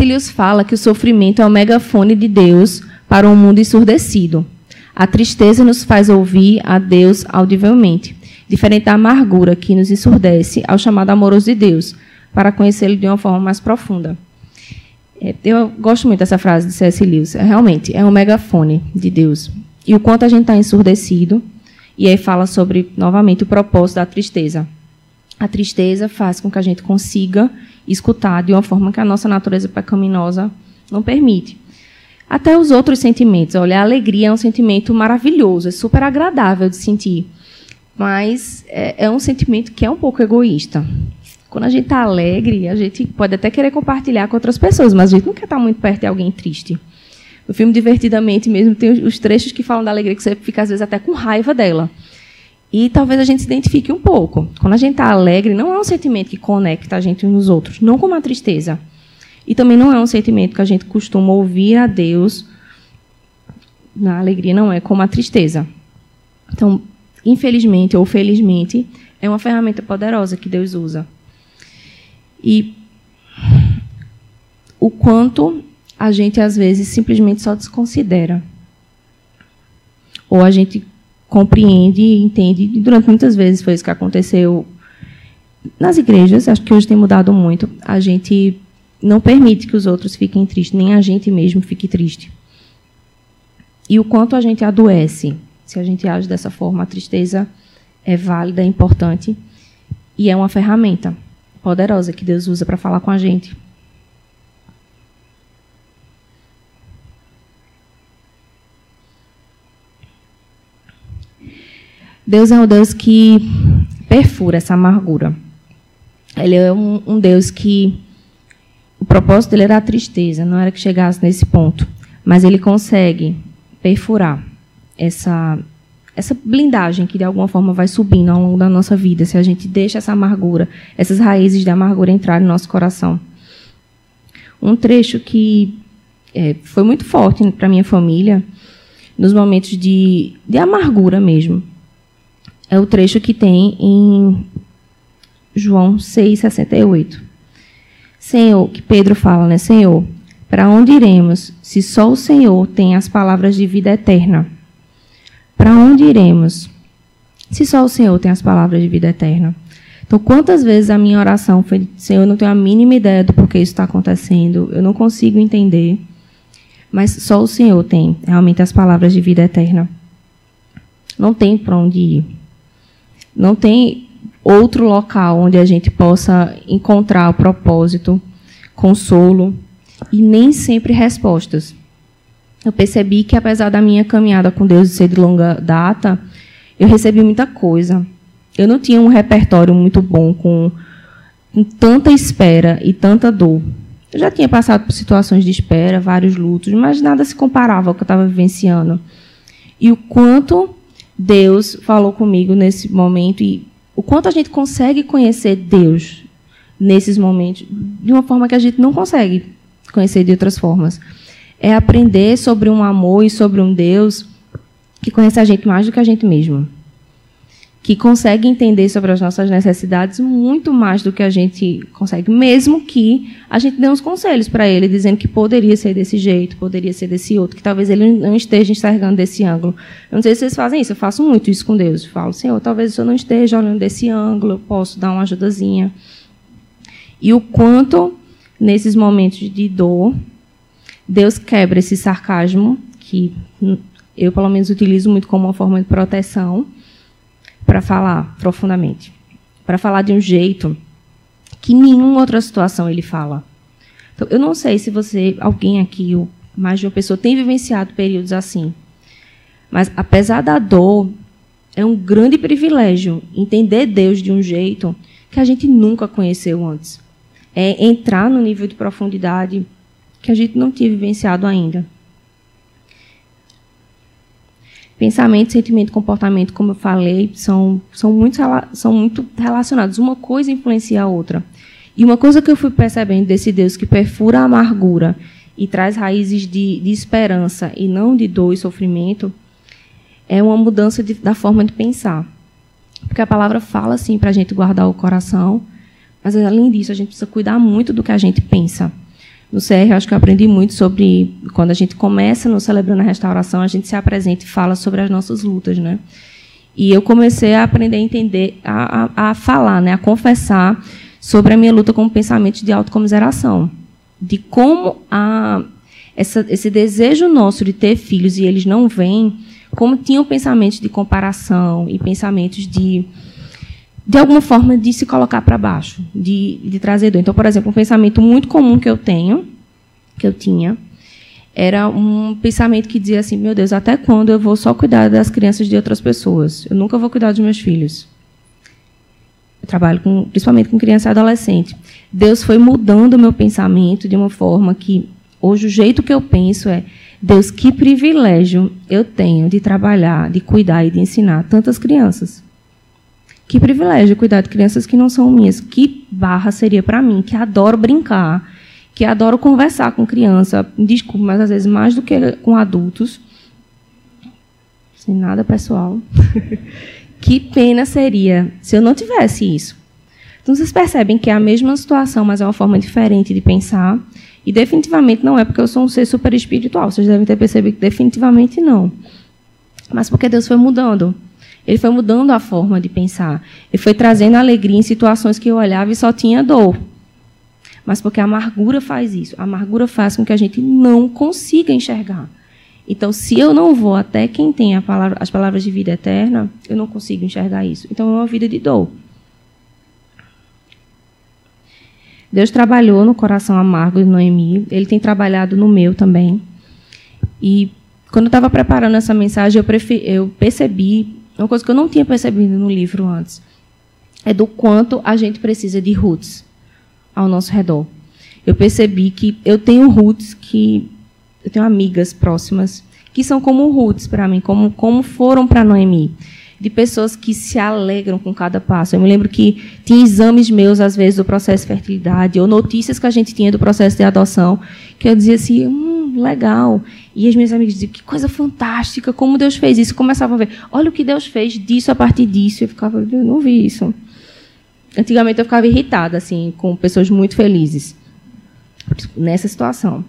Lewis fala que o sofrimento é o megafone de Deus para um mundo ensurdecido. A tristeza nos faz ouvir a Deus audivelmente, diferente da amargura que nos ensurdece ao chamado amoroso de Deus, para conhecê-lo de uma forma mais profunda. É, eu gosto muito dessa frase de C.S. Lewis. É, realmente, é um megafone de Deus. E o quanto a gente está ensurdecido. E aí fala sobre, novamente, o propósito da tristeza. A tristeza faz com que a gente consiga escutar de uma forma que a nossa natureza pecaminosa não permite. Até os outros sentimentos. Olha, a alegria é um sentimento maravilhoso, é super agradável de sentir. Mas é, é um sentimento que é um pouco egoísta. Quando a gente está alegre, a gente pode até querer compartilhar com outras pessoas, mas a gente não quer estar tá muito perto de alguém triste. No filme Divertidamente mesmo tem os trechos que falam da alegria que você fica às vezes até com raiva dela. E talvez a gente se identifique um pouco. Quando a gente está alegre, não é um sentimento que conecta a gente uns nos outros, não como a tristeza. E também não é um sentimento que a gente costuma ouvir a Deus na alegria, não é como a tristeza. Então, infelizmente ou felizmente, é uma ferramenta poderosa que Deus usa. E o quanto a gente às vezes simplesmente só desconsidera. Ou a gente compreende e entende, e durante muitas vezes foi isso que aconteceu nas igrejas, acho que hoje tem mudado muito. A gente não permite que os outros fiquem tristes, nem a gente mesmo fique triste. E o quanto a gente adoece, se a gente age dessa forma, a tristeza é válida, é importante e é uma ferramenta poderosa que Deus usa para falar com a gente. Deus é um Deus que perfura essa amargura. Ele é um, um Deus que o propósito dele era a tristeza, não era que chegasse nesse ponto, mas ele consegue perfurar essa essa blindagem que de alguma forma vai subindo ao longo da nossa vida, se a gente deixa essa amargura, essas raízes de amargura entrar no nosso coração. Um trecho que é, foi muito forte para minha família, nos momentos de, de amargura mesmo, é o trecho que tem em João 6,68. Senhor, que Pedro fala, né? Senhor, para onde iremos se só o Senhor tem as palavras de vida eterna? Para onde iremos se só o Senhor tem as palavras de vida eterna? Então, quantas vezes a minha oração foi: Senhor, eu não tenho a mínima ideia do porquê isso está acontecendo, eu não consigo entender, mas só o Senhor tem realmente as palavras de vida eterna. Não tem para onde ir. Não tem outro local onde a gente possa encontrar o propósito, consolo e nem sempre respostas. Eu percebi que, apesar da minha caminhada com Deus ser de longa data, eu recebi muita coisa. Eu não tinha um repertório muito bom com, com tanta espera e tanta dor. Eu já tinha passado por situações de espera, vários lutos, mas nada se comparava ao que eu estava vivenciando. E o quanto Deus falou comigo nesse momento e o quanto a gente consegue conhecer Deus nesses momentos de uma forma que a gente não consegue conhecer de outras formas. É aprender sobre um amor e sobre um Deus que conhece a gente mais do que a gente mesmo. Que consegue entender sobre as nossas necessidades muito mais do que a gente consegue, mesmo que a gente dê uns conselhos para ele, dizendo que poderia ser desse jeito, poderia ser desse outro, que talvez ele não esteja enxergando desse ângulo. Eu não sei se vocês fazem isso, eu faço muito isso com Deus. Eu falo, Senhor, talvez eu não esteja olhando desse ângulo, eu posso dar uma ajudazinha. E o quanto nesses momentos de dor, Deus quebra esse sarcasmo, que eu, pelo menos, utilizo muito como uma forma de proteção, para falar profundamente. Para falar de um jeito que nenhuma outra situação ele fala. Então, eu não sei se você, alguém aqui, ou mais de uma pessoa, tem vivenciado períodos assim. Mas, apesar da dor, é um grande privilégio entender Deus de um jeito que a gente nunca conheceu antes é entrar no nível de profundidade que a gente não tinha vivenciado ainda. Pensamento, sentimento, comportamento, como eu falei, são, são, muito, são muito relacionados. Uma coisa influencia a outra. E uma coisa que eu fui percebendo desse Deus que perfura a amargura e traz raízes de, de esperança e não de dor e sofrimento é uma mudança de, da forma de pensar. Porque a palavra fala assim para a gente guardar o coração mas, além disso, a gente precisa cuidar muito do que a gente pensa. No CR, eu acho que eu aprendi muito sobre quando a gente começa no Celebrando a Restauração, a gente se apresenta e fala sobre as nossas lutas, né? E eu comecei a aprender a entender, a, a, a falar, né, a confessar sobre a minha luta com pensamentos de autocomiseração, de como a, essa, esse desejo nosso de ter filhos e eles não vêm, como tinham pensamentos de comparação e pensamentos de de alguma forma, de se colocar para baixo, de, de trazer dor. Então, por exemplo, um pensamento muito comum que eu tenho, que eu tinha, era um pensamento que dizia assim: meu Deus, até quando eu vou só cuidar das crianças de outras pessoas? Eu nunca vou cuidar dos meus filhos. Eu trabalho com, principalmente com criança e adolescente. Deus foi mudando o meu pensamento de uma forma que hoje o jeito que eu penso é Deus, que privilégio eu tenho de trabalhar, de cuidar e de ensinar tantas crianças. Que privilégio cuidar de crianças que não são minhas. Que barra seria para mim, que adoro brincar, que adoro conversar com criança, desculpa, mas às vezes mais do que com adultos. Sem nada pessoal. *laughs* que pena seria se eu não tivesse isso. Então, vocês percebem que é a mesma situação, mas é uma forma diferente de pensar. E definitivamente não é porque eu sou um ser super espiritual. Vocês devem ter percebido que definitivamente não. Mas porque Deus foi mudando. Ele foi mudando a forma de pensar. Ele foi trazendo alegria em situações que eu olhava e só tinha dor. Mas porque a amargura faz isso. A amargura faz com que a gente não consiga enxergar. Então, se eu não vou até quem tem palavra, as palavras de vida eterna, eu não consigo enxergar isso. Então, é uma vida de dor. Deus trabalhou no coração amargo de Noemi. Ele tem trabalhado no meu também. E quando eu estava preparando essa mensagem, eu, eu percebi uma coisa que eu não tinha percebido no livro antes. É do quanto a gente precisa de roots ao nosso redor. Eu percebi que eu tenho roots que eu tenho amigas próximas que são como roots para mim, como como foram para Noemi, de pessoas que se alegram com cada passo. Eu me lembro que tinha exames meus às vezes do processo de fertilidade ou notícias que a gente tinha do processo de adoção que eu dizia assim, hum, legal. E as minhas amigas diziam, que coisa fantástica, como Deus fez isso. Começavam a ver, olha o que Deus fez disso a partir disso. Eu ficava, eu não vi isso. Antigamente eu ficava irritada, assim, com pessoas muito felizes nessa situação.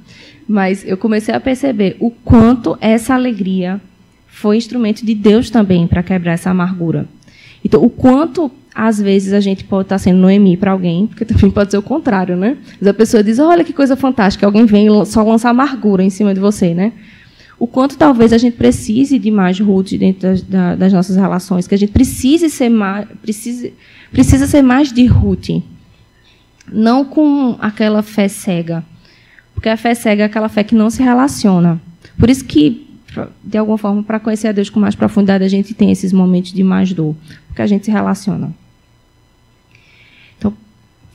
Mas eu comecei a perceber o quanto essa alegria foi instrumento de Deus também para quebrar essa amargura. Então, o quanto às vezes a gente pode estar sendo Noemi para alguém, porque também pode ser o contrário, né? Mas a pessoa diz: "Olha que coisa fantástica", alguém vem só lança amargura em cima de você, né? O quanto talvez a gente precise de mais roots dentro das, das nossas relações, que a gente precise ser mais, precise precisa ser mais de root. Não com aquela fé cega. Porque a fé cega é aquela fé que não se relaciona. Por isso que, de alguma forma, para conhecer a Deus com mais profundidade, a gente tem esses momentos de mais dor. Porque a gente se relaciona.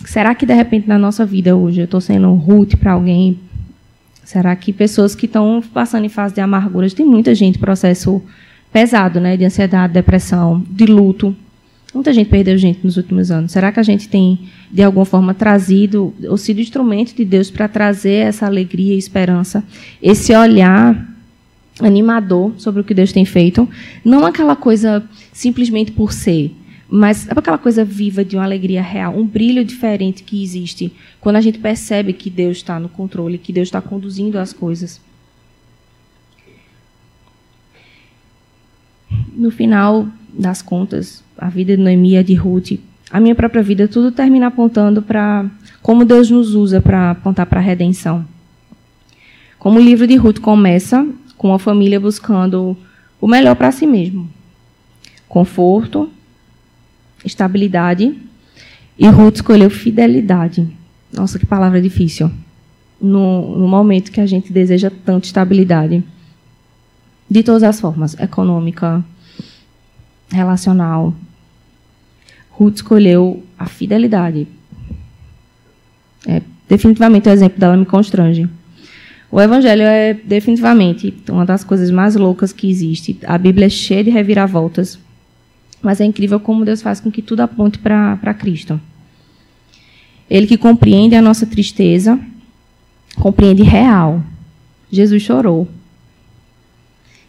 Será que, de repente, na nossa vida hoje, eu estou sendo root para alguém? Será que pessoas que estão passando em fase de amargura, tem muita gente processo pesado, né, de ansiedade, depressão, de luto, Muita gente perdeu gente nos últimos anos. Será que a gente tem, de alguma forma, trazido, ou sido instrumento de Deus para trazer essa alegria e esperança, esse olhar animador sobre o que Deus tem feito? Não aquela coisa simplesmente por ser, mas aquela coisa viva de uma alegria real, um brilho diferente que existe quando a gente percebe que Deus está no controle, que Deus está conduzindo as coisas. No final das contas, a vida de Noemi e de Ruth, a minha própria vida, tudo termina apontando para como Deus nos usa para apontar para a redenção. Como o livro de Ruth começa com a família buscando o melhor para si mesmo. Conforto, estabilidade, e Ruth escolheu fidelidade. Nossa, que palavra difícil. No, no momento que a gente deseja tanto estabilidade. De todas as formas, econômica, relacional, Ruth escolheu a fidelidade. É, definitivamente o exemplo dela me constrange. O Evangelho é definitivamente uma das coisas mais loucas que existe. A Bíblia é cheia de reviravoltas, mas é incrível como Deus faz com que tudo aponte para Cristo. Ele que compreende a nossa tristeza, compreende real. Jesus chorou.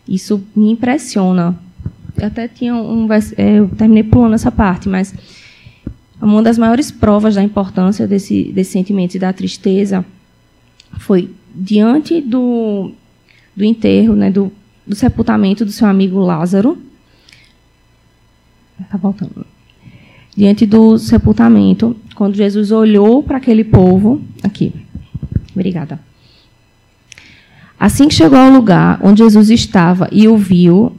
Isso me impressiona, eu até tinha um. É, eu terminei pulando essa parte, mas uma das maiores provas da importância desse, desse sentimento da tristeza foi diante do, do enterro, né, do, do sepultamento do seu amigo Lázaro. Está voltando. Diante do sepultamento, quando Jesus olhou para aquele povo. Aqui. Obrigada. Assim que chegou ao lugar onde Jesus estava e o viu,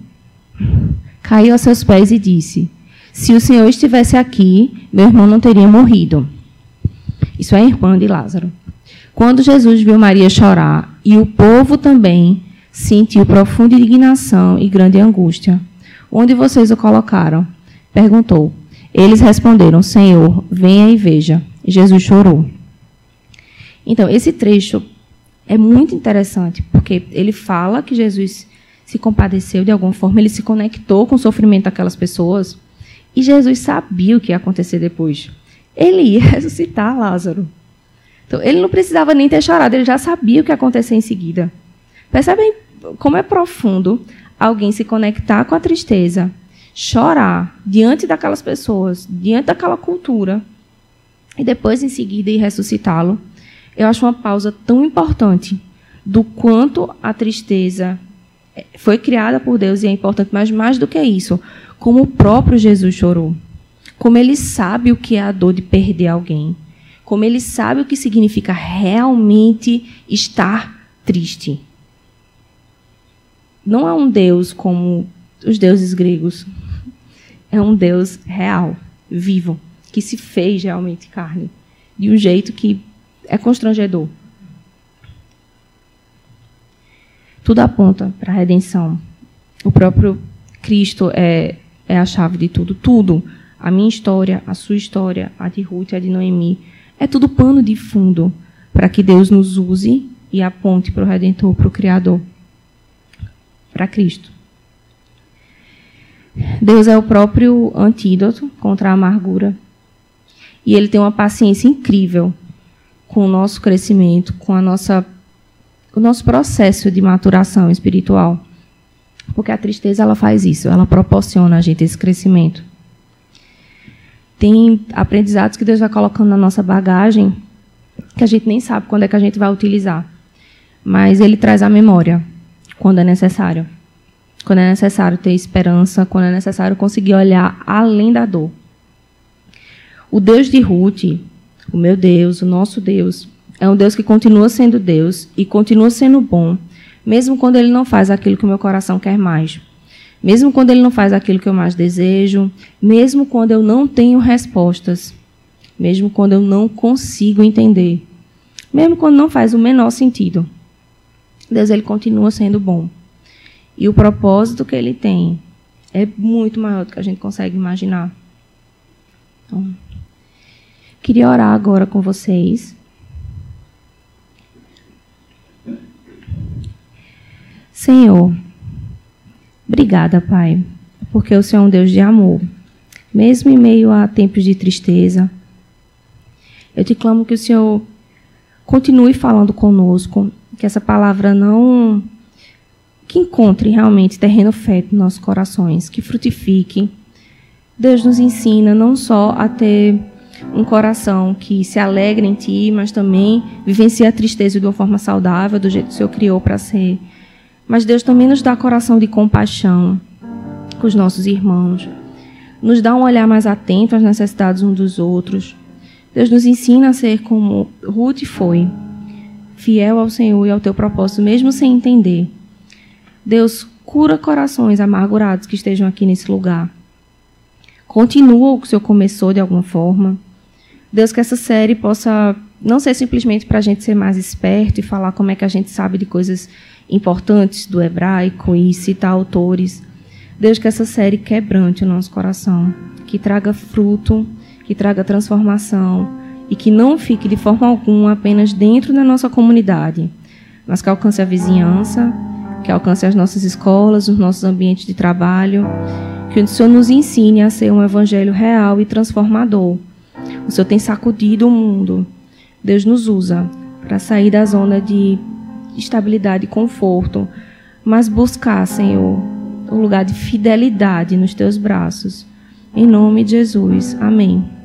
caiu a seus pés e disse: Se o Senhor estivesse aqui, meu irmão não teria morrido. Isso é irmã de Lázaro. Quando Jesus viu Maria chorar e o povo também, sentiu profunda indignação e grande angústia. Onde vocês o colocaram? Perguntou. Eles responderam: Senhor, venha e veja. Jesus chorou. Então, esse trecho é muito interessante, porque ele fala que Jesus se compadeceu de alguma forma, ele se conectou com o sofrimento daquelas pessoas. E Jesus sabia o que ia acontecer depois. Ele ia *laughs* ressuscitar Lázaro. Então, ele não precisava nem ter chorado, ele já sabia o que ia acontecer em seguida. Percebem como é profundo alguém se conectar com a tristeza, chorar diante daquelas pessoas, diante daquela cultura, e depois, em seguida, ir ressuscitá-lo, eu acho uma pausa tão importante do quanto a tristeza foi criada por Deus e é importante, mas mais do que isso, como o próprio Jesus chorou. Como ele sabe o que é a dor de perder alguém. Como ele sabe o que significa realmente estar triste. Não é um Deus como os deuses gregos. É um Deus real, vivo, que se fez realmente carne. De um jeito que é constrangedor. Tudo aponta para a redenção. O próprio Cristo é, é a chave de tudo. Tudo. A minha história, a sua história, a de Ruth, a de Noemi. É tudo pano de fundo para que Deus nos use e aponte para o Redentor, para o Criador, para Cristo. Deus é o próprio antídoto contra a amargura. E ele tem uma paciência incrível com o nosso crescimento, com a nossa, o nosso processo de maturação espiritual. Porque a tristeza ela faz isso, ela proporciona a gente esse crescimento. Tem aprendizados que Deus vai colocando na nossa bagagem que a gente nem sabe quando é que a gente vai utilizar. Mas ele traz a memória quando é necessário. Quando é necessário ter esperança, quando é necessário conseguir olhar além da dor. O Deus de Ruth, o meu Deus, o nosso Deus, é um Deus que continua sendo Deus e continua sendo bom, mesmo quando ele não faz aquilo que o meu coração quer mais. Mesmo quando ele não faz aquilo que eu mais desejo, mesmo quando eu não tenho respostas, mesmo quando eu não consigo entender, mesmo quando não faz o menor sentido. Deus ele continua sendo bom. E o propósito que ele tem é muito maior do que a gente consegue imaginar. Então, queria orar agora com vocês. Senhor, obrigada, Pai, porque o Senhor é um Deus de amor. Mesmo em meio a tempos de tristeza, eu te clamo que o Senhor continue falando conosco, que essa palavra não que encontre realmente terreno fértil nos nossos corações, que frutifique. Deus nos ensina não só a ter um coração que se alegra em Ti, mas também vivencia a tristeza de uma forma saudável, do jeito que o Senhor criou para ser. Mas Deus também nos dá coração de compaixão com os nossos irmãos, nos dá um olhar mais atento às necessidades uns dos outros. Deus nos ensina a ser como Ruth foi, fiel ao Senhor e ao teu propósito, mesmo sem entender. Deus, cura corações amargurados que estejam aqui nesse lugar. Continua o que o Senhor começou de alguma forma. Deus, que essa série possa não ser simplesmente para a gente ser mais esperto e falar como é que a gente sabe de coisas importantes do hebraico e citar autores. Deus, que essa série quebrante o nosso coração, que traga fruto, que traga transformação e que não fique de forma alguma apenas dentro da nossa comunidade, mas que alcance a vizinhança, que alcance as nossas escolas, os nossos ambientes de trabalho, que o Senhor nos ensine a ser um evangelho real e transformador. O Senhor tem sacudido o mundo. Deus nos usa para sair da zona de estabilidade e conforto, mas buscar, Senhor, um lugar de fidelidade nos teus braços. Em nome de Jesus. Amém.